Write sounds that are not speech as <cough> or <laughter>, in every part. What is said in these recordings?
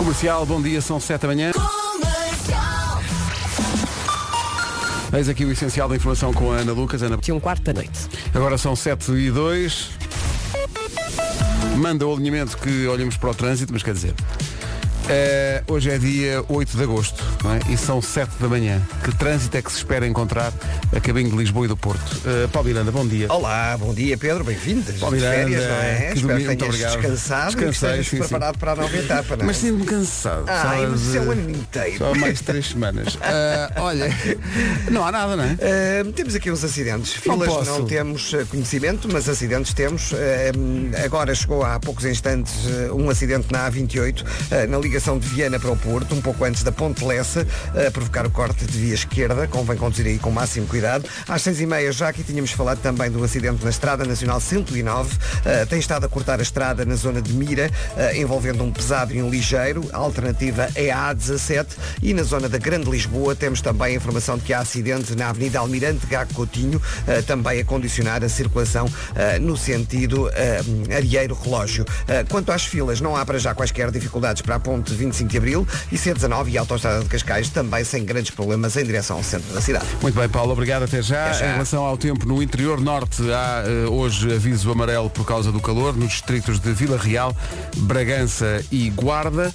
Comercial, bom dia, são 7 da manhã. Eis aqui o essencial da informação com a Ana Lucas. Ana... Tinha um quarto da noite. Agora são 7 e 2. Manda o alinhamento que olhamos para o trânsito, mas quer dizer. Eh, hoje é dia 8 de agosto não é? e são 7 da manhã. Que trânsito é que se espera encontrar a caminho de Lisboa e do Porto? Uh, Paulo Miranda, bom dia. Olá, bom dia Pedro, bem-vindas. Paulo de Miranda, férias, não é? que Espero domingo, que muito tenhas obrigado. descansado e Descansei, estejas sim, sim. preparado para a nova etapa, não é? Mas sinto-me cansado. Ah, mas isso é o ano inteiro. Só mais três semanas. <laughs> Ah, olha, não há nada, não é? Uh, temos aqui uns acidentes. Não Filas posso. não, temos uh, conhecimento, mas acidentes temos. Uh, agora chegou há poucos instantes uh, um acidente na A28, uh, na ligação de Viana para o Porto, um pouco antes da Ponte Lessa, uh, a provocar o corte de via esquerda. Convém conduzir aí com o máximo cuidado. Às seis e meia, já aqui tínhamos falado também do acidente na Estrada Nacional 109. Uh, tem estado a cortar a estrada na zona de Mira, uh, envolvendo um pesado e um ligeiro. A alternativa é a A17. E na zona da Grande Lisboa temos também a informação de que há acidente na Avenida Almirante Gago Coutinho, eh, também a condicionar a circulação no sentido Arieiro-Relógio. Quanto às filas, não há para já quaisquer dificuldades para a ponte 25 de Abril e C19 e a Autostrada de Cascais também sem grandes problemas em direção ao centro da cidade. Muito bem, Paulo, obrigado. Até já. Até já. Em relação ao tempo no interior norte, há eh, hoje aviso amarelo por causa do calor nos distritos de Vila Real, Bragança e Guarda.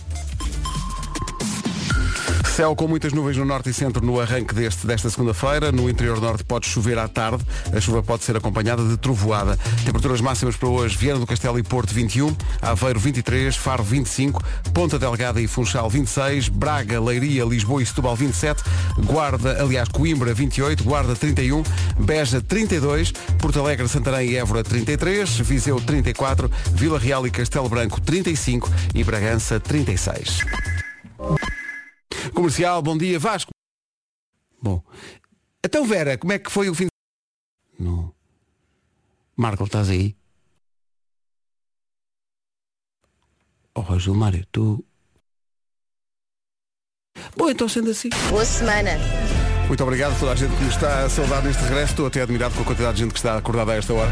Céu com muitas nuvens no norte e centro no arranque deste, desta segunda-feira. No interior norte pode chover à tarde. A chuva pode ser acompanhada de trovoada. Temperaturas máximas para hoje. Viana do Castelo e Porto 21. Aveiro 23. Faro 25. Ponta Delgada e Funchal 26. Braga, Leiria, Lisboa e Setúbal 27. Guarda, aliás, Coimbra 28. Guarda 31. Beja 32. Porto Alegre, Santarém e Évora 33. Viseu 34. Vila Real e Castelo Branco 35. E Bragança 36. Comercial, bom dia, Vasco. Bom. Então, Vera, como é que foi o fim de... Não. Marco, estás aí? Oh, Gilmário, tu... Bom, então sendo assim. Boa semana. Muito obrigado a toda a gente que nos está a saudar neste regresso. Estou até admirado com a quantidade de gente que está acordada a esta hora.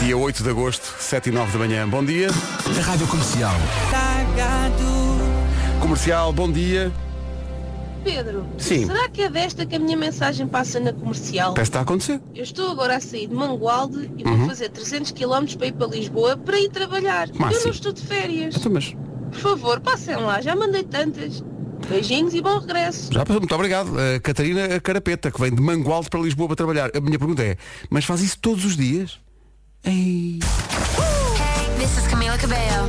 Dia 8 de agosto, 7 e 9 da manhã. Bom dia. Rádio Comercial. Comercial, bom dia. Pedro, Sim. será que é desta que a minha mensagem passa na comercial? Parece que está a acontecer. Eu estou agora a sair de Mangualde e vou Uhum. fazer 300 km para ir para Lisboa para ir trabalhar. Como Eu não estou de férias. Então, mas Por favor, passem lá, já mandei tantas. Beijinhos e bom regresso. Já passou, muito obrigado. A Catarina Carapeta, que vem de Mangualde para Lisboa para trabalhar. A minha pergunta é, mas faz isso todos os dias? Ei. This is Camila Cabello.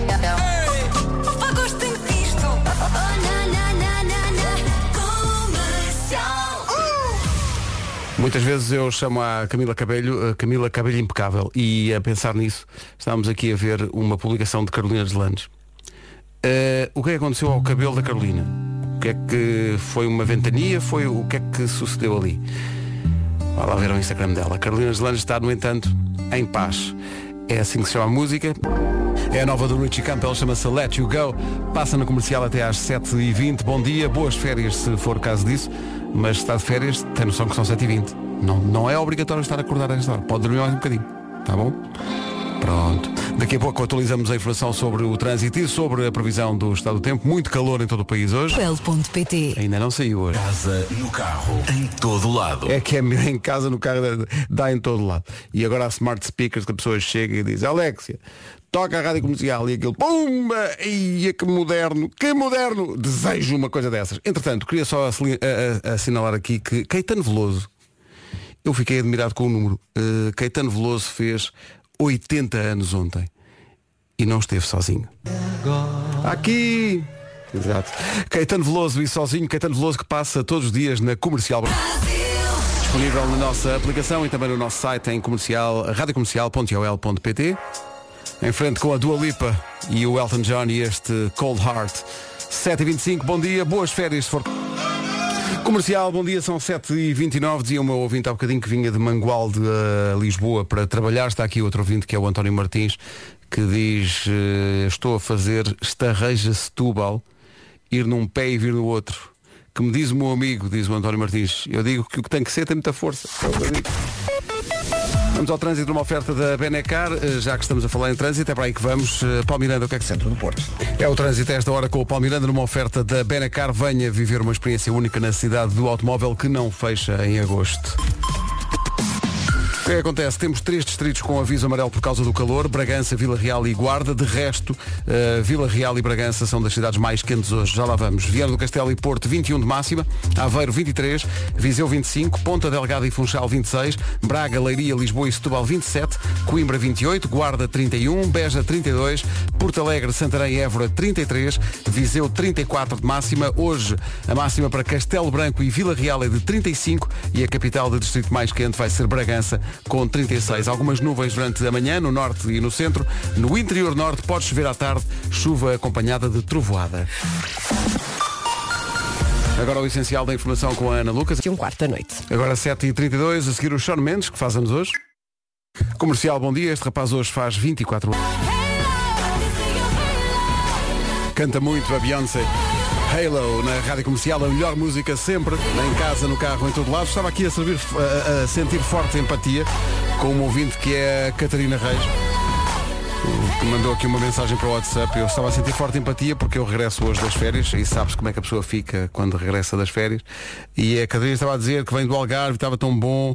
Muitas vezes eu chamo a Camila Cabelho, a Camila Cabelho Impecável, e a pensar nisso, estávamos aqui a ver uma publicação de Carolina Deslandes. Eh, o que é que aconteceu ao cabelo da Carolina? O que é que foi uma ventania? Foi o que é que sucedeu ali? Vá lá ver o Instagram dela. Carolina Deslandes está, no entanto, em paz. É assim que se chama a música. É a nova do Richie Campbell, chama-se Let You Go. Passa na comercial até às 7h20. Bom dia, boas férias se for o caso disso. Mas se está de férias, tem noção que são 7h20. Não, não é obrigatório estar acordado a esta hora. Pode dormir mais um bocadinho. Tá bom? Pronto. Daqui a pouco atualizamos a informação sobre o trânsito e sobre a previsão do estado do tempo. Muito calor em todo o país hoje. Pel.pt Ainda não saiu hoje. Casa, no carro, em todo lado. É que é em casa, no carro, dá em todo lado. E agora há smart speakers que a pessoa chega e diz, Alexia, toca a rádio comercial e aquilo, pumba! Ia que moderno, que moderno! Desejo uma coisa dessas. Entretanto, queria só assinalar aqui que Caetano Veloso, eu fiquei admirado com o número. Uh, Caetano Veloso fez 80 anos ontem e não esteve sozinho. Aqui! Exato. Caetano Veloso e sozinho, Caetano Veloso que passa todos os dias na comercial. Disponível na nossa aplicação e também no nosso site em comercial, radiocomercial.ol.pt. Em frente com a Dua Lipa e o Elton John e este Cold Heart. 7h25, bom dia, boas férias se for. Comercial, bom dia, são 7h29. Dizia o meu ouvinte há bocadinho que vinha de Mangualde a Lisboa para trabalhar. Está aqui outro ouvinte que é o António Martins, que diz: eh, Estou a fazer estarreja Setúbal, ir num pé e vir no outro. Que me diz o meu amigo, diz o António Martins. Eu digo que o que tem que ser tem muita força. Vamos ao trânsito numa oferta da Benecar, eh, já que estamos a falar em trânsito, é para aí que vamos. Eh, Paulo Miranda, o que é que? Centro do Porto. É o trânsito a esta hora com o Paulo Miranda numa oferta da Benacar. Venha viver uma experiência única na cidade do automóvel que não fecha em agosto. Que acontece? Temos três distritos com aviso amarelo por causa do calor, Bragança, Vila Real e Guarda. De resto, eh, Vila Real e Bragança são das cidades mais quentes hoje. Já lá vamos. Viana do Castelo e Porto, 21 de máxima. Aveiro, 23. Viseu, 25. Ponta Delgada e Funchal, 26. Braga, Leiria, Lisboa e Setúbal, 27. Coimbra, 28. Guarda, 31. Beja, 32. Porto Alegre, Santarém e Évora, 33. Viseu, 34 de máxima. Hoje, a máxima para Castelo Branco e Vila Real é de 35. E a capital do distrito mais quente vai ser Bragança, com 36. Algumas nuvens durante a manhã, no norte e no centro. No interior norte pode chover à tarde, chuva acompanhada de trovoada. Agora o essencial da informação com a Ana Lucas. Aqui um quarto da noite. Agora 7h32, a seguir o Sean Mendes, que faz anos hoje. Comercial, bom dia. Este rapaz hoje faz 24 anos. Canta muito a Beyoncé. Halo na rádio comercial, a melhor música sempre, em casa, no carro, em todo lado. Estava aqui a, servir, a, a sentir forte empatia com um ouvinte que é a Catarina Reis. que Mandou aqui uma mensagem para o WhatsApp. Eu estava a sentir forte empatia porque eu regresso hoje das férias e sabes como é que a pessoa fica quando regressa das férias. E a Catarina estava a dizer que vem do Algarve, estava tão bom.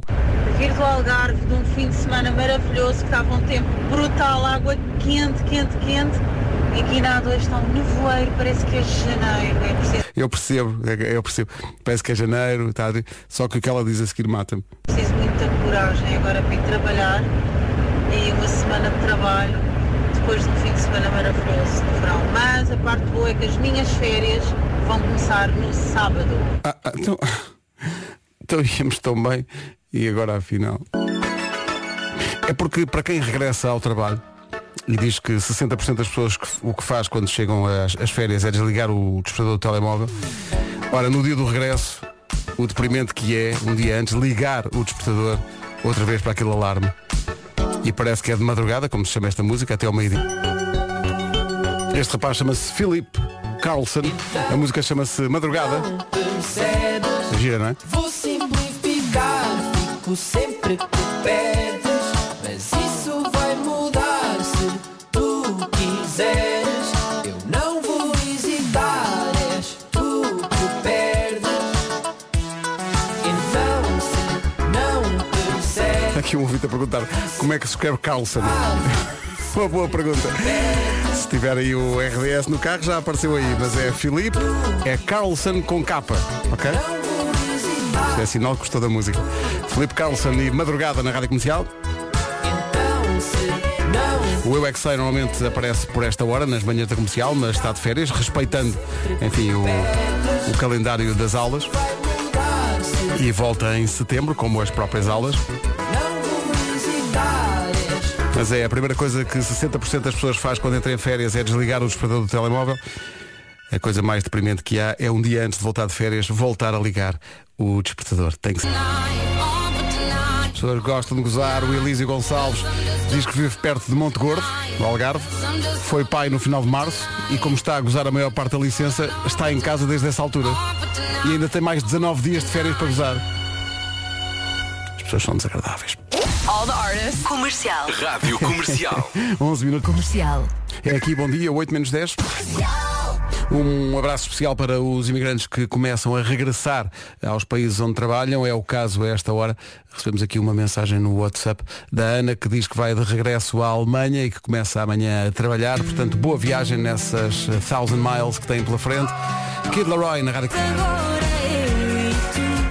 Vir do Algarve de um fim de semana maravilhoso, que estava um tempo brutal, água quente, quente, quente. E aqui na A2 está um nevoeiro, parece que é janeiro. É preciso, Eu percebo, eu percebo. Parece que é janeiro, tá, só que o que ela diz a seguir mata-me. preciso muita coragem agora para ir trabalhar. E uma semana de trabalho, depois de um fim de semana maravilhoso no verão. Mas a parte boa é que as minhas férias vão começar no sábado. Ah, ah, então, então íamos tão bem e agora afinal. É porque para quem regressa ao trabalho e diz que 60% das pessoas que- o que faz quando chegam às, às férias é desligar o despertador do telemóvel. Ora, no dia do regresso, o deprimente que é, um dia antes, ligar o despertador outra vez para aquele alarme. E parece que é de madrugada, como se chama esta música, até ao meio-dia. Este rapaz chama-se Philip Carlson. A música chama-se Madrugada. Gira, não é? Vou simplificar, fico sempre quiseres. Eu não vou hesitar, és tu que perdes. Então se não percebes. Aqui um ouvinte a perguntar como é que se escreve Carlson. Uma boa pergunta. Se tiver aí o RDS no carro já apareceu aí, mas é Filipe, é Carlson com capa, ok? Isto é sinal que gostou da música. Filipe Carlson e Madrugada na Rádio Comercial. O Eu é normalmente aparece por esta hora nas manhãs da comercial, mas está de férias, respeitando, enfim, o, o calendário das aulas. E volta em setembro, como as próprias aulas. Mas é a primeira coisa que 60% das pessoas faz quando entra em férias é desligar o despertador do telemóvel. A coisa mais deprimente que há é um dia antes de voltar de férias voltar a ligar o despertador. Tem que ser. As pessoas gostam de gozar. O Elísio Gonçalves diz que vive perto de Monte Gordo, no Algarve. Foi pai no final de março e como está a gozar a maior parte da licença, está em casa desde essa altura. E ainda tem mais 19 dias de férias para gozar. As pessoas são desagradáveis. All the artists. Comercial. Rádio Comercial. <laughs> 11 minutos. Comercial. É aqui, bom dia, 8 menos 10. Um abraço especial para os imigrantes que começam a regressar aos países onde trabalham. É o caso a esta hora. Recebemos aqui uma mensagem no WhatsApp da Ana que diz que vai de regresso à Alemanha e que começa amanhã a trabalhar. Portanto, boa viagem nessas thousand miles que têm pela frente. Kid Laroi na rádio.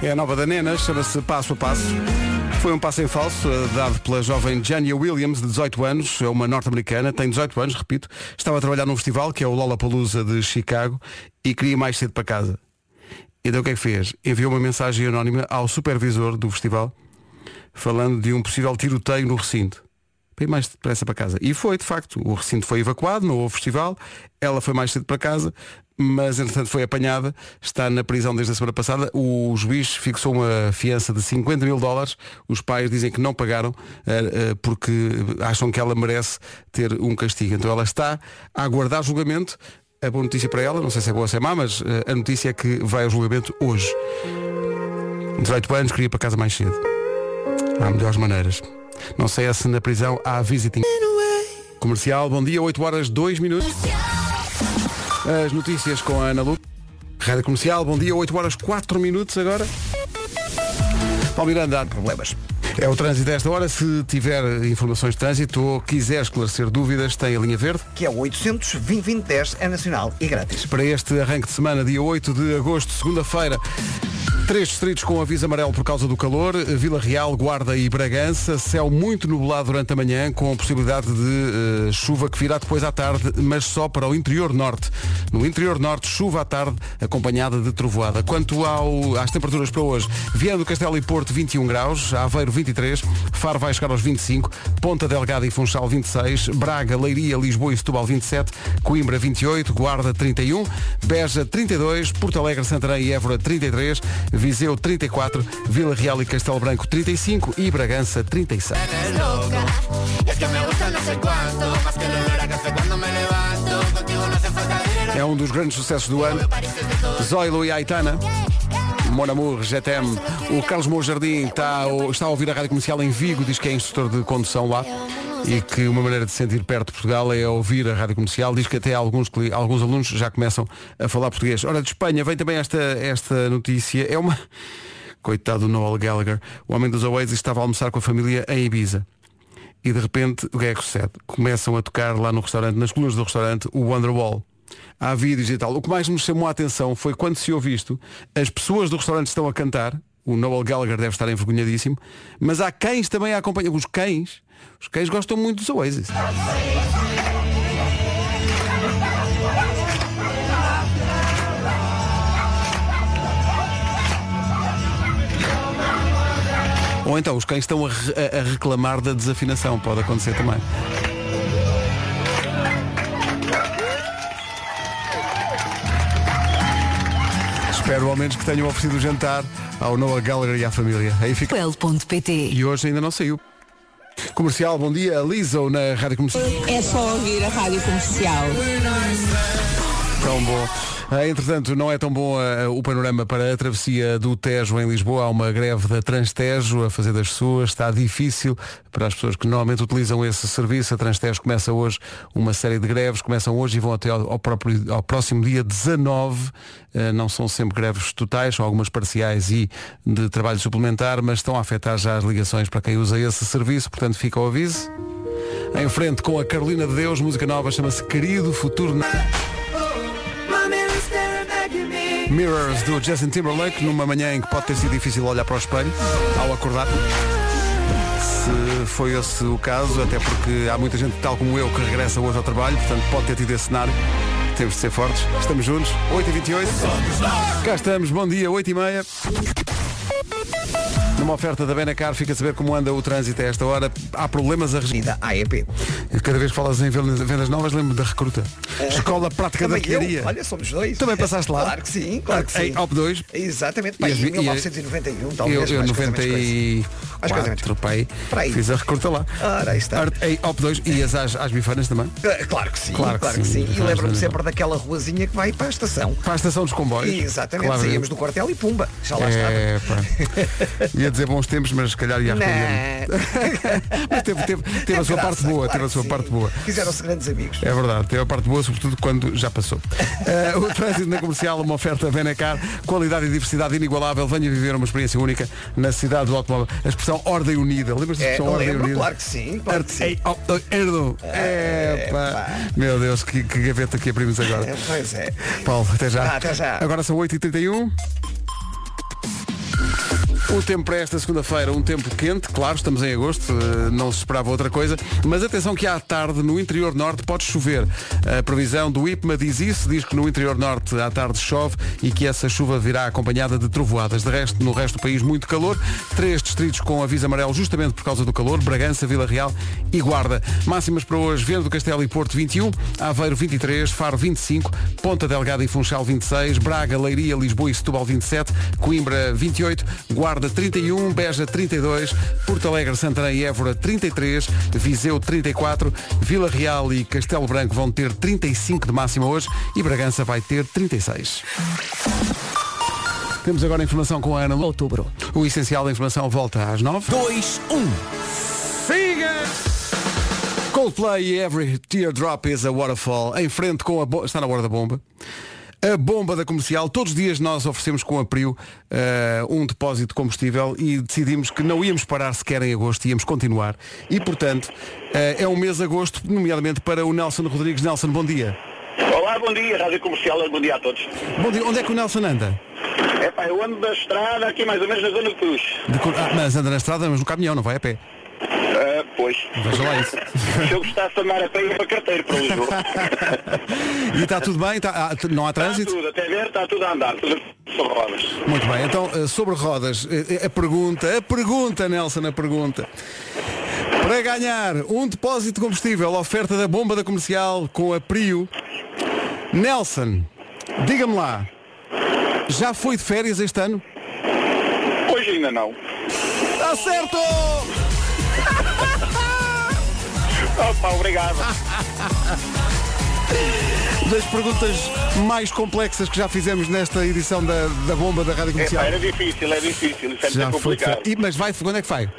É a nova da Nena, chama-se Passo a Passo. Foi um passo em falso eh, dado pela jovem Jania Williams, de 18 anos, é uma norte-americana, tem 18 anos, repito, estava a trabalhar num festival que é o Lollapalooza de Chicago e queria ir mais cedo para casa. Então o que é que fez? Enviou uma mensagem anónima ao supervisor do festival falando de um possível tiroteio no recinto. Para mais depressa para casa. E foi, de facto. O recinto foi evacuado, não houve festival. Ela foi mais cedo para casa, mas entretanto foi apanhada. Está na prisão desde a semana passada. O juiz fixou uma fiança de 50 mil dólares. Os pais dizem que não pagaram eh, eh, porque acham que ela merece ter um castigo. Então ela está a aguardar julgamento. A boa notícia para ela, não sei se é boa ou se é má, mas eh, a notícia é que vai ao julgamento hoje. 18 anos, queria ir para casa mais cedo. Há melhores maneiras. Não sei é se na prisão há visiting. Comercial, bom dia, 8 horas 2 minutos. As notícias com a Ana Lu. Rádio Comercial, bom dia, 8 horas 4 minutos agora. Paulo Miranda, há problemas. É o trânsito desta hora. Se tiver informações de trânsito ou quiser esclarecer dúvidas, tem a linha verde. Que é o 800 2010 é nacional e grátis. Para este arranque de semana, dia 8 de agosto, segunda-feira, Três distritos com aviso amarelo por causa do calor, Vila Real, Guarda e Bragança, céu muito nublado durante a manhã, com possibilidade de eh, chuva que virá depois à tarde, mas só para o interior norte. No interior norte, chuva à tarde, acompanhada de trovoada. Quanto ao- às temperaturas para hoje, Viana do Castelo e Porto 21 graus, Aveiro 23, Faro vai chegar aos 25, Ponta Delgada e Funchal 26, Braga, Leiria, Lisboa e Setúbal 27, Coimbra 28, Guarda 31, Beja 32, Porto Alegre, Santarém e Évora 33, Viseu 34, Vila Real e Castelo Branco 35 e Bragança 36. É um dos grandes sucessos do ano. Zoilo e Aitana. Mon Amour, GTM. O Carlos Moura está, está a ouvir a rádio comercial em Vigo, diz que é instrutor de condução lá e que uma maneira de se sentir perto de Portugal é ouvir a rádio comercial. Diz que até alguns, alguns alunos já começam a falar português. Ora, de Espanha vem também esta, esta notícia. É uma. Coitado do Noel Gallagher. O homem dos Oasis estava a almoçar com a família em Ibiza. E de repente, o que é que sucede? Começam a tocar lá no restaurante, nas colunas do restaurante, o Wonderwall. Há vídeos e tal. O que mais nos chamou a atenção foi quando se ouve isto, as pessoas do restaurante estão a cantar, o Noel Gallagher deve estar envergonhadíssimo, mas há cães também a acompanhar. Os cães, os cães gostam muito dos Oasis. Ou então os cães estão a, a- a reclamar da desafinação, pode acontecer também. Espero ao menos que tenham oferecido o jantar ao Noah Gallagher e à família. Aí fica. E hoje ainda não saiu. Comercial, bom dia. Liso na Rádio Comercial. É só ouvir a rádio comercial. Tão bom. Ah, entretanto, não é tão bom ah, o panorama para a travessia do Tejo em Lisboa. Há uma greve da Transtejo a fazer das suas. Está difícil para as pessoas que normalmente utilizam esse serviço. A Transtejo começa hoje uma série de greves. Começam hoje e vão até ao, próprio, ao próximo dia 19. Ah, não são sempre greves totais, são algumas parciais e de trabalho suplementar, mas estão a afetar já as ligações para quem usa esse serviço. Portanto, fica o aviso. Em frente com a Carolina de Deus, música nova, chama-se Querido Futuro. Mirrors do Justin Timberlake numa manhã em que pode ter sido difícil olhar para o espelho ao acordar. Se foi esse o caso, até porque há muita gente, tal como eu, que regressa hoje ao trabalho, portanto pode ter tido esse cenário. Temos de ser fortes. Estamos juntos, 8h28. Cá estamos, bom dia, 8h30. Numa oferta da Benacar, fica a saber como anda o trânsito a esta hora. Há problemas a regir. Da AEP. Cada vez que falas em vendas novas, lembro da recruta. Escola Prática da. Artilharia. Olha, somos dois. Também passaste lá? Claro que sim, claro que sim. Em OP 2. Exatamente. E Pai, as em vi- e a- 1991, talvez. Eu, eu mais coisa, coisa, menos 94, pai, fiz a recruta lá. Ora, aí está. Art- OP 2 e as às, às bifanas também. Ah, Claro que sim, Claro claro, que que, sim. sim. E lembro-me sempre daquela ruazinha que vai para a estação. Para a estação dos comboios. Exatamente, Claro. saímos do quartel e pumba, já lá É, estava. Ia dizer bons tempos, mas se calhar ia arrepender. <laughs> Mas teve, teve, teve a sua Graça, parte boa, claro teve a sua sim. parte boa. Fizeram-se grandes amigos. É verdade, teve a parte boa, sobretudo quando já passou. <laughs> Eh, o trânsito na comercial, uma oferta Benacar, qualidade e diversidade inigualável. Venha viver uma experiência única na cidade do automóvel. A expressão Ordem Unida. Lembras da É, expressão Ordem lembro, Unida? claro que sim, claro que sim. Oh, oh, Erdo. É, pá. Meu Deus, que, que gaveta que abrimos agora. <laughs> Pois é. Paulo, até já. Ah, até já. Agora são 8h31. O tempo para esta segunda-feira, um tempo quente, claro, estamos em agosto, eh, não se esperava outra coisa, mas atenção que à tarde no interior norte pode chover. A previsão do IPMA diz isso, diz que no interior norte à tarde chove e que essa chuva virá acompanhada de trovoadas. De resto, no resto do país, muito calor. Três distritos com aviso amarelo justamente por causa do calor, Bragança, Vila Real e Guarda. Máximas para hoje, Viana do Castelo e Porto 21, Aveiro 23, Faro 25, Ponta Delgada e Funchal 26, Braga, Leiria, Lisboa e Setúbal 27, Coimbra 28, Guarda 31, Beja 32, Porto Alegre, Santarém e Évora 33, Viseu 34, Vila Real e Castelo Branco vão ter 35 de máxima hoje e Bragança vai ter 36. Temos agora a informação com a Ana. Outubro. O essencial da informação volta às 9. 2, 1. Coldplay e Every Teardrop is a Waterfall. Em frente com a bomba. Está na hora da bomba. A bomba da comercial. Todos os dias nós oferecemos com a Prio eh, um depósito de combustível e decidimos que não íamos parar sequer em agosto, íamos continuar. E, portanto, eh, é um mês de agosto, nomeadamente para o Nelson Rodrigues. Nelson, bom dia. Olá, bom dia, Rádio Comercial, bom dia a todos. Bom dia. Onde é que o Nelson anda? É pá, eu ando da estrada aqui mais ou menos na zona de Cruz. De Ah, mas anda na estrada, mas no caminhão, não vai a pé. Pois. Veja lá isso. Se eu gostasse de andar a pé, ia para carteiro para Lisboa. <laughs> E está tudo bem? Está- ah, não há Está trânsito? tudo, até ver, está tudo a andar, tudo sobre rodas. Muito bem, então eh, sobre rodas, eh, a pergunta, a pergunta, Nelson, a pergunta. Para ganhar um depósito de combustível, oferta da bomba da comercial com a Prio, Nelson, diga-me lá, já foi de férias este ano? Hoje ainda não. Está certo! Opa, obrigado. <laughs> Das perguntas mais complexas que já fizemos nesta edição da, da bomba da Rádio É, Comercial. pá, era difícil, é difícil, isso é Já muito foi complicado. férias. E, mas vai, quando é que vai?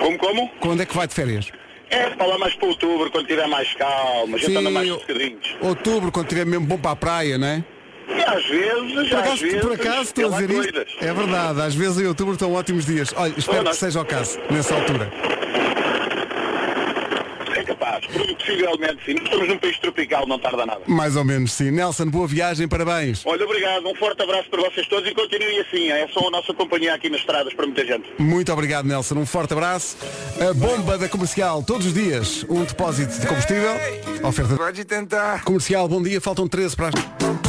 Como, como? Quando é que vai de férias? É para lá mais para outubro, quando tiver mais calma, a gente anda mais sossegadinhos. outubro, quando estiver mesmo bom para a praia, não é? E às vezes, Por às acaso, vezes, por acaso estou a dizer isto. É verdade, às vezes em outubro estão ótimos dias. Olha, espero Olha, que seja o caso, nessa altura. É capaz, possivelmente sim. Nós Estamos num país tropical, não tarda nada. Mais ou menos, sim. Nelson, boa viagem, parabéns. Olha, obrigado, um forte abraço para vocês todos e continuem assim, é só a nossa companhia aqui nas estradas para muita gente. Muito obrigado, Nelson. Um forte abraço. A bomba da comercial, todos os dias, um depósito de combustível. Oferta Pode tentar. comercial, bom dia, faltam 13 para as.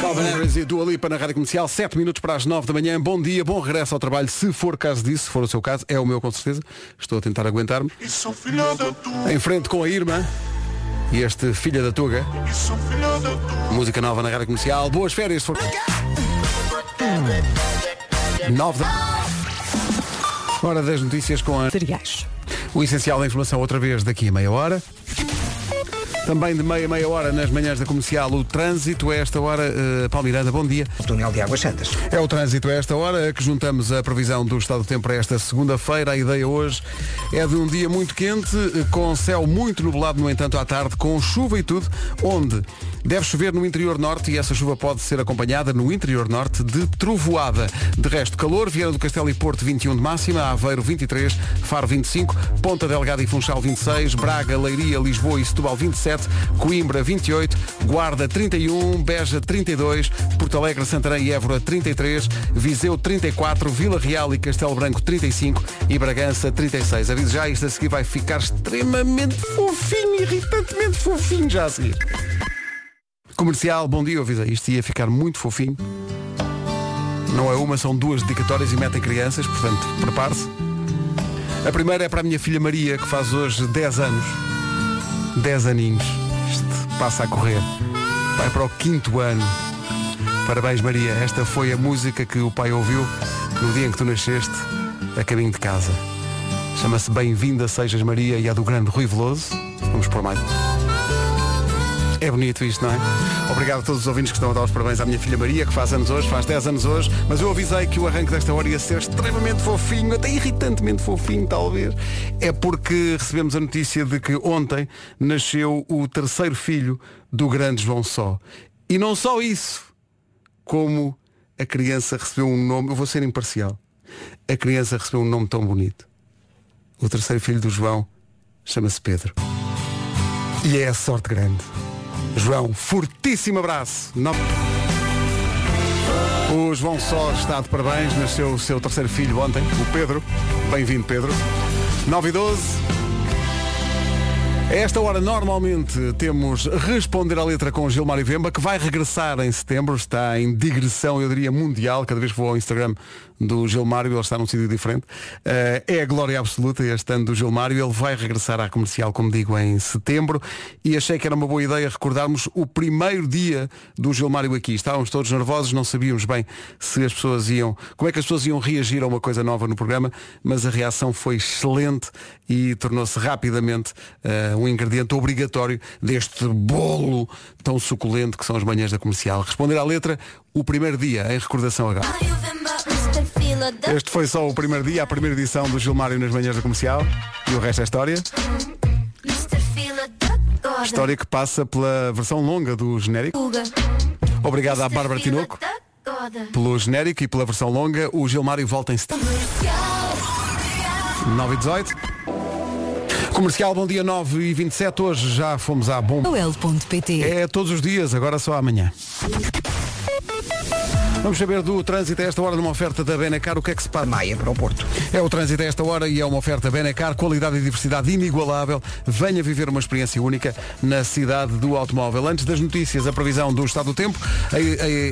Calvin Harris e Dua Lipa na Rádio Comercial, 7 minutos para as 9 da manhã. Bom dia, bom regresso ao trabalho, se for caso disso, se for o seu caso, é o meu com certeza. Estou a tentar aguentar-me. Em frente com a Irmã e este Filha da Tuga. Música nova na Rádio Comercial. Boas férias, se for. 9 da... Hora das notícias com a... Cereais. O essencial da informação outra vez daqui a meia hora. Também de meia meia hora nas manhãs da comercial o trânsito. A esta hora, uh, Paulo Miranda, bom dia. O túnel de Águas Santas. É o trânsito a esta hora que juntamos a previsão do estado do tempo para esta segunda-feira. A ideia hoje é de um dia muito quente, eh, com céu muito nublado, no entanto, à tarde, com chuva e tudo, onde deve chover no interior norte e essa chuva pode ser acompanhada no interior norte de trovoada. De resto, calor, Vieira do Castelo e Porto 21 de máxima, Aveiro 23, Faro 25, Ponta Delgada e Funchal 26, Braga, Leiria, Lisboa e Setúbal 27, Coimbra 28, Guarda 31, Beja 32, Porto Alegre, Santarém e Évora 33, Viseu 34, Vila Real e Castelo Branco 35 e Bragança 36. Aviso já, isto a seguir vai ficar extremamente fofinho, irritantemente fofinho já a seguir. Comercial, bom dia, eu avisei, isto ia ficar muito fofinho. Não é uma, são duas dedicatórias e metem crianças, portanto, prepare-se. A primeira é para a minha filha Maria, que faz hoje 10 anos. 10 aninhos. Isto passa a correr. Vai para o quinto ano. Parabéns Maria, esta foi a música que o pai ouviu no dia em que tu nasceste, a caminho de casa. Chama-se Bem-vinda Sejas Maria e é do grande Rui Veloso. Vamos por mais. É bonito isto, não é? Obrigado a todos os ouvintes que estão a dar os parabéns à minha filha Maria, que faz anos hoje, faz 10 anos hoje, mas eu avisei que o arranque desta hora ia ser extremamente fofinho, até irritantemente fofinho, talvez. É porque recebemos a notícia de que ontem nasceu o terceiro filho do grande João Só. E não só isso, como a criança recebeu um nome, eu vou ser imparcial, a criança recebeu um nome tão bonito. O terceiro filho do João chama-se Pedro. E é a sorte grande. João, fortíssimo abraço. O João Só está de parabéns, nasceu o seu terceiro filho ontem, o Pedro. Bem-vindo, Pedro. 9 e 12. A esta hora, normalmente, temos Responder à Letra com Gilmar Vemba, que vai regressar em setembro, está em digressão, eu diria, mundial. Cada vez que vou ao Instagram do Gilmário, ele está num sítio diferente. Eh, é a glória absoluta este ano do Gilmário. Ele vai regressar à comercial, como digo, em setembro. E achei que era uma boa ideia recordarmos o primeiro dia do Gilmário aqui. Estávamos todos nervosos, não sabíamos bem se as pessoas iam, como é que as pessoas iam reagir a uma coisa nova no programa, mas a reação foi excelente e tornou-se rapidamente eh, um ingrediente obrigatório deste bolo tão suculento que são as manhãs da comercial. Responder à letra, o primeiro dia, em recordação agora. Este foi só o primeiro dia, a primeira edição do Gilmário nas manhãs da comercial e o resto é história. História que passa pela versão longa do genérico. Obrigado à Bárbara Tinoco pelo genérico e pela versão longa. O Gilmário volta em setembro. 9 e 18. Comercial, bom dia 9 e 27. Hoje já fomos à bomba. É todos os dias, agora só amanhã. Vamos saber do trânsito a esta hora numa oferta da Benacar. O que é que se passa? Maia para o Porto. É o trânsito a esta hora e é uma oferta Benacar, qualidade e diversidade inigualável. Venha viver uma experiência única na cidade do automóvel. Antes das notícias, a previsão do estado do tempo.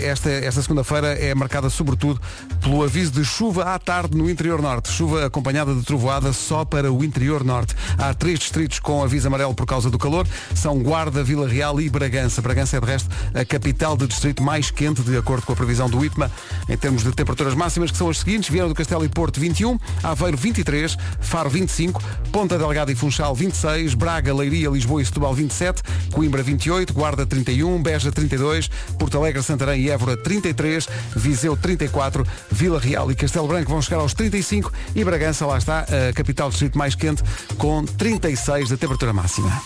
Esta, esta segunda-feira é marcada sobretudo pelo aviso de chuva à tarde no interior norte. Chuva acompanhada de trovoada só para o interior norte. Há três distritos com aviso amarelo por causa do calor. São Guarda, Vila Real e Bragança. Bragança é de resto a capital de distrito mais quente, de acordo com a previsão do ITMA, em termos de temperaturas máximas, que são as seguintes. Viana do Castelo e Porto 21, Aveiro 23, Faro 25, Ponta Delgada e Funchal 26, Braga, Leiria, Lisboa e Setúbal 27, Coimbra 28, Guarda 31, Beja 32, Porto Alegre, Santarém e Évora 33, Viseu 34, Vila Real e Castelo Branco vão chegar aos 35 e Bragança, lá está, a capital do distrito mais quente, com 36 da temperatura máxima.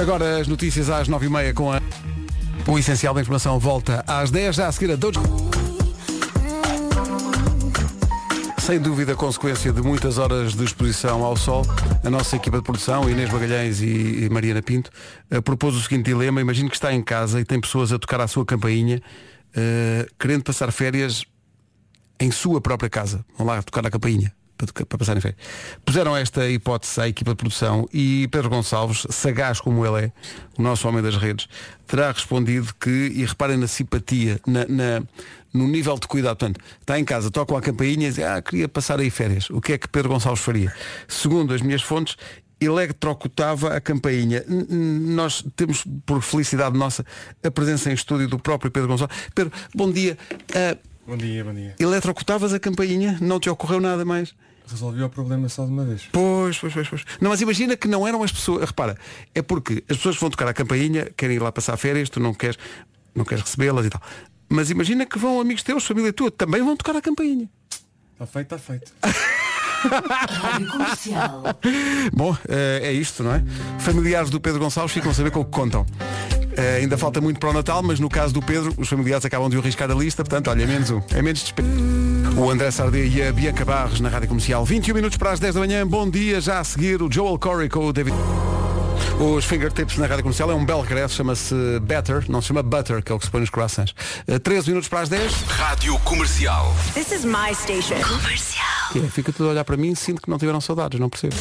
Agora as notícias às 9h30 com a... O essencial da informação volta às 10, já a seguir a Dojo. Sem dúvida, consequência de muitas horas de exposição ao sol, a nossa equipa de produção, Inês Magalhães e Mariana Pinto, eh, propôs o seguinte dilema. Imagino que está em casa e tem pessoas a tocar à sua campainha, eh, querendo passar férias em sua própria casa. Vão lá tocar a campainha para, para passarem férias. Puseram esta hipótese à equipa de produção e Pedro Gonçalves, sagaz como ele é, o nosso homem das redes, terá respondido que, e reparem na simpatia, na, na- no nível de cuidado. Portanto, está em casa, tocam a campainha e diz, ah, queria passar aí férias. O que é que Pedro Gonçalves faria? Segundo as minhas fontes, eletrocutava a campainha. Nós temos, por felicidade nossa, a presença em estúdio do próprio Pedro Gonçalves. Pedro, bom dia. Ah, Bom dia, bom dia. Eletrocutavas a campainha, não te ocorreu nada mais. Resolvi o problema só de uma vez. Pois, pois, pois, pois. Não, mas imagina que não eram as pessoas. Repara, é porque as pessoas que vão tocar a campainha, querem ir lá passar férias, tu não queres, não queres recebê-las e tal. Mas imagina que vão amigos teus, família tua, também vão tocar a campainha. Está feito, está feito. <laughs> Bom, eh, é isto, não é? Familiares do Pedro Gonçalves ficam a saber com o que contam. Eh, ainda falta muito para o Natal, mas no caso do Pedro, os familiares acabam de arriscar a lista, portanto, olha, é menos um. É menos. O André Sardê e a Bianca Barros na Rádio Comercial. 21 minutos para as 10 da manhã. Bom dia, já a seguir o Joel Corey com o David. Os Fingertips na Rádio Comercial é um belo regresso, chama-se Better, não se chama Butter, que é o que se põe nos croissants. Eh, 13 minutos para as 10. Rádio Comercial. This is my station. Que é, fica tudo a olhar para mim e sinto que não tiveram saudades, não percebo.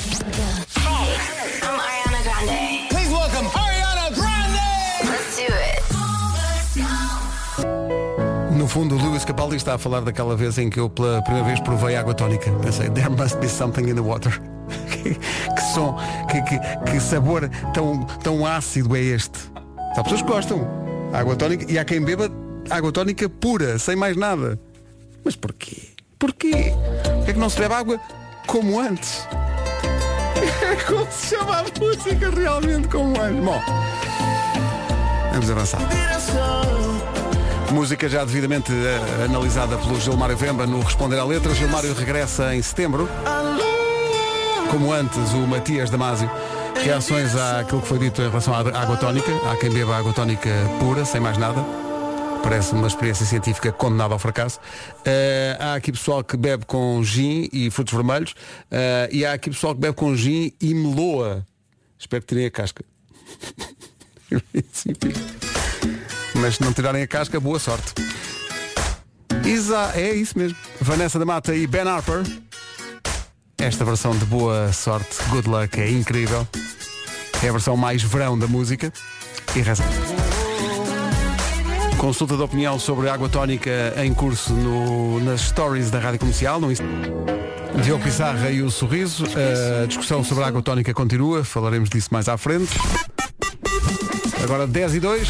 Fundo, o Lewis Capaldi está a falar daquela vez em que eu pela primeira vez provei água tónica. Pensei, there must be something in the water. <laughs> que, som, que, que, que sabor tão, tão ácido é este. Há pessoas que gostam. Água tónica e há quem beba água tónica pura, sem mais nada. Mas porquê? Porquê? Porquê é que não se bebe água como antes? <laughs> como se chama a música realmente como antes? Bom, vamos avançar. Música já devidamente eh, analisada pelo Gilmário Vemba no Responder à Letra. Gilmário regressa em setembro. Como antes, o Matias Damasio. Reações àquilo que foi dito em relação à água tónica. Há quem beba água tónica pura, sem mais nada. Parece uma experiência científica condenada ao fracasso. Eh, há aqui pessoal que bebe com gin e frutos vermelhos. Eh, e há aqui pessoal que bebe com gin e meloa. Espero que tirem a casca. <laughs> Mas se não tirarem a casca, boa sorte. Isa, é isso mesmo. Vanessa da Mata e Ben Harper. Esta versão de boa sorte, good luck, é incrível. É a versão mais verão da música. E reza. Consulta de opinião sobre água tónica em curso no- nas stories da Rádio Comercial. No Diogo Pissarra e o Sorriso. A discussão sobre a água tónica continua. Falaremos disso mais à frente. Agora 10 e 2.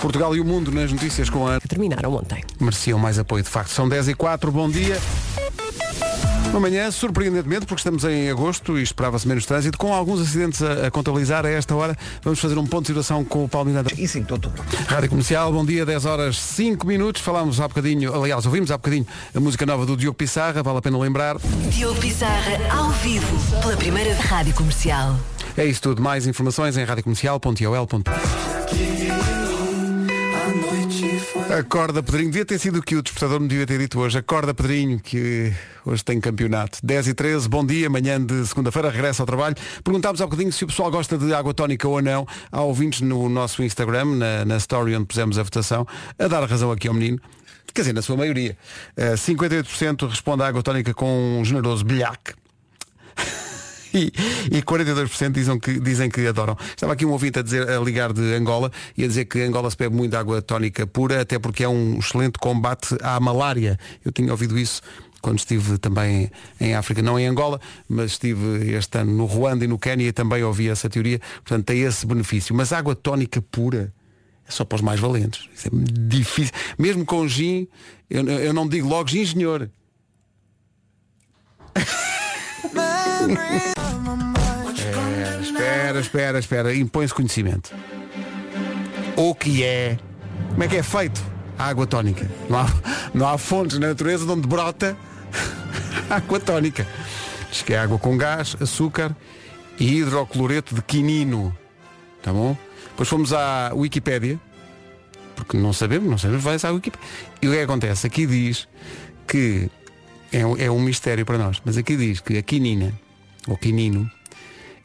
Portugal e o mundo nas notícias com a Que terminaram ontem. mereciam mais apoio de facto. São 10 e 4, bom dia. Uma manhã, surpreendentemente, porque estamos em agosto e esperava-se menos trânsito, com alguns acidentes a, a contabilizar a esta hora. Vamos fazer um ponto de situação com o Paulo Miranda. E 5 de outubro. Rádio Comercial, bom dia, 10 horas 5 minutos. Falámos há bocadinho, aliás, ouvimos há bocadinho a música nova do Diogo Pissarra, vale a pena lembrar. Diogo Pizarra ao vivo pela primeira rádio comercial. É isso tudo. Mais informações em radiocomercial.ol.pt Acorda Pedrinho, devia ter sido que o despertador me devia ter dito hoje. Acorda Pedrinho, que hoje tem campeonato. 10 e 13, bom dia, manhã de segunda-feira, regressa ao trabalho. Perguntámos há bocadinho se o pessoal gosta de água tónica ou não. Há ouvintes no nosso Instagram, na, na story onde pusemos a votação, a dar razão aqui ao menino. Quer dizer, na sua maioria. Eh, 58% responde à água tónica com um generoso bilhaque. <laughs> E, e 42% dizem que, dizem que adoram. Estava aqui um ouvinte a, dizer, a ligar de Angola e a dizer que Angola se bebe muito água tónica pura, até porque é um excelente combate à malária. Eu tinha ouvido isso quando estive também em África, não em Angola, mas estive este ano no Ruanda e no Quênia e também ouvi essa teoria. Portanto, tem esse benefício. Mas água tónica pura é só para os mais valentes. Isso é difícil. Mesmo com gin, eu, eu não digo logo gin, senhor. Espera, espera, espera. Impõe-se conhecimento. O que é? Como é que é feito a água tónica? Não há, não há fontes na natureza de onde brota <laughs> água tónica. Diz que é água com gás, açúcar e hidrocloreto de quinino. Tá bom? Depois fomos à Wikipédia, porque não sabemos, não sabemos, vai à Wikipédia. E o é que acontece? Aqui diz que é, é um mistério para nós, mas aqui diz que a quinina, ou quinino,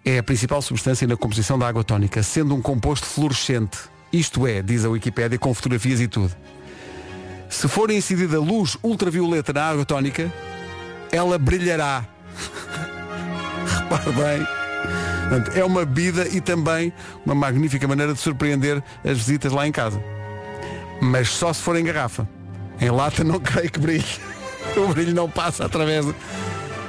é a principal substância na composição da água tónica, sendo um composto fluorescente. Isto é, diz a Wikipédia, com fotografias e tudo. Se for incidida luz ultravioleta na água tónica, ela brilhará. <laughs> Repare bem. É uma bebida e também uma magnífica maneira de surpreender as visitas lá em casa. Mas só se for em garrafa. Em lata não <laughs> creio que brilhe. O brilho não passa através.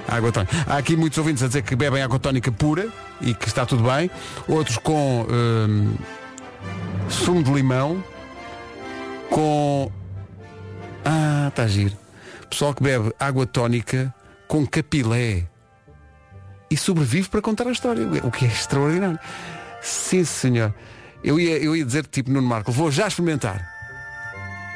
Água tónica. Há aqui muitos ouvintes a dizer que bebem água tónica pura e que está tudo bem. Outros com hum, sumo de limão, com. Ah, está giro. Pessoal que bebe água tónica com capilé e sobrevive para contar a história, o que é extraordinário. Sim, senhor. Eu ia, eu ia dizer, tipo Nuno Marco, vou já experimentar.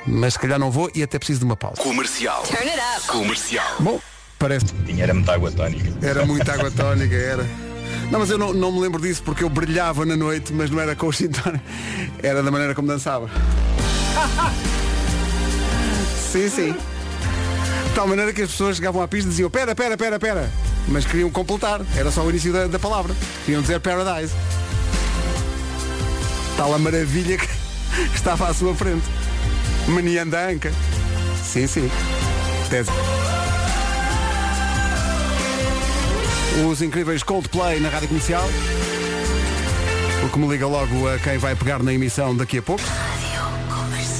Mas se calhar não vou e até preciso de uma pausa. Comercial. Turn it up. Comercial. Bom, parece. Era muita água tónica. Era muita água <laughs> tónica, era. Não, mas eu não, não me lembro disso porque eu brilhava na noite, mas não era com o tonic. Era da maneira como dançava. sim, sim. De tal maneira que as pessoas chegavam à pista e diziam pera, pera, pera, pera. Mas queriam completar. Era só o início da, da palavra. Queriam dizer Paradise. Tal a maravilha que estava à sua frente. Menianda Anca. Sim, sim. Dez. Os incríveis Coldplay na Rádio Comercial. O que me liga logo a quem vai pegar na emissão daqui a pouco.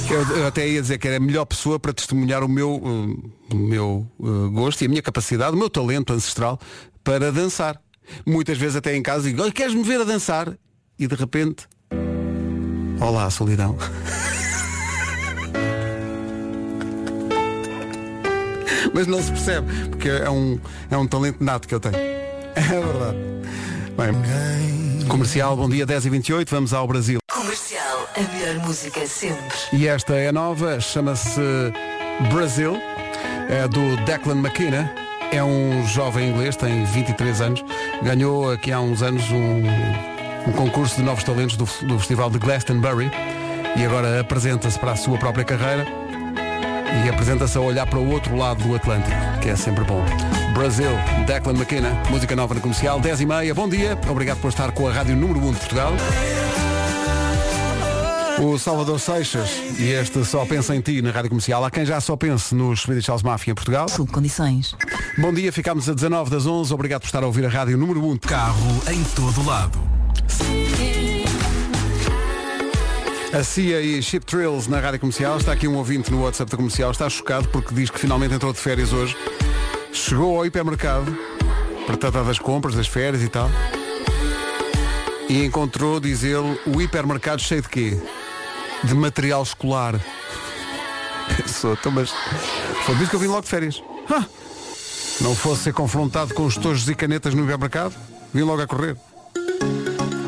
Eu, eu até ia dizer que era a melhor pessoa para testemunhar o meu, uh, o meu uh, gosto e a minha capacidade, o meu talento ancestral para dançar. Muitas vezes até em casa digo, "Olha, queres-me ver a dançar? E de repente, olá, solidão. <laughs> Mas não se percebe, porque é um, é um talento nato que eu tenho. É verdade. Bem, comercial, bom dia, 10 e 28 vamos ao Brasil. Comercial, a melhor música sempre. E esta é nova, chama-se Brasil, é do Declan McKenna, é um jovem inglês, tem 23 anos, ganhou aqui há uns anos um, um concurso de novos talentos do, do Festival de Glastonbury e agora apresenta-se para a sua própria carreira e apresenta-se a olhar para o outro lado do Atlântico, que é sempre bom. Brasil, Declan McKenna, música nova no comercial, 10 e meia, bom dia, obrigado por estar com a Rádio Número 1 de Portugal. O Salvador Seixas e este Só Pensa em Ti na Rádio Comercial. Há quem já só pense nos Swedish House Mafia em Portugal. Sob condições. Bom dia, ficámos a 19 das 11. Obrigado por estar a ouvir a Rádio Número 1. Carro em todo lado. A CIA e Chip Trills na Rádio Comercial. Está aqui um ouvinte no WhatsApp da Comercial. Está chocado porque diz que finalmente entrou de férias hoje. Chegou ao hipermercado para tratar das compras, das férias e tal. E encontrou, diz ele, o hipermercado cheio de quê? De material escolar. <laughs> Pensou, então, mas foi por isso que eu vim logo de férias. Ah, não fosse ser confrontado com os tojos e canetas no hipermercado, vim logo a correr.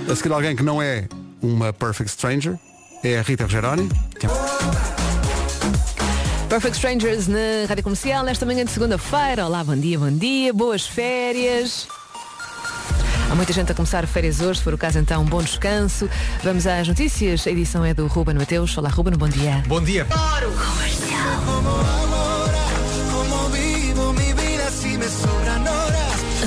A seguir alguém que não é uma perfect stranger, é a Rita Rogeroni. Perfect Strangers na Rádio Comercial, nesta manhã de segunda-feira. Olá, bom dia, bom dia, boas férias. Há muita gente a começar férias hoje, se for o caso então, um bom descanso. Vamos às notícias, a edição é do Ruben Mateus. Olá, Ruben, bom dia. Bom dia.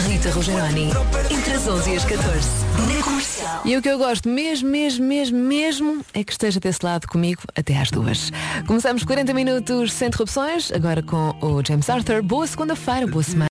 Rita Rogeroni, entre as 11 e as 14, na comercial. E o que eu gosto mesmo, mesmo, mesmo, mesmo é que esteja desse lado comigo até às duas. Começamos 40 minutos sem interrupções, agora com o James Arthur. Boa segunda-feira, boa semana.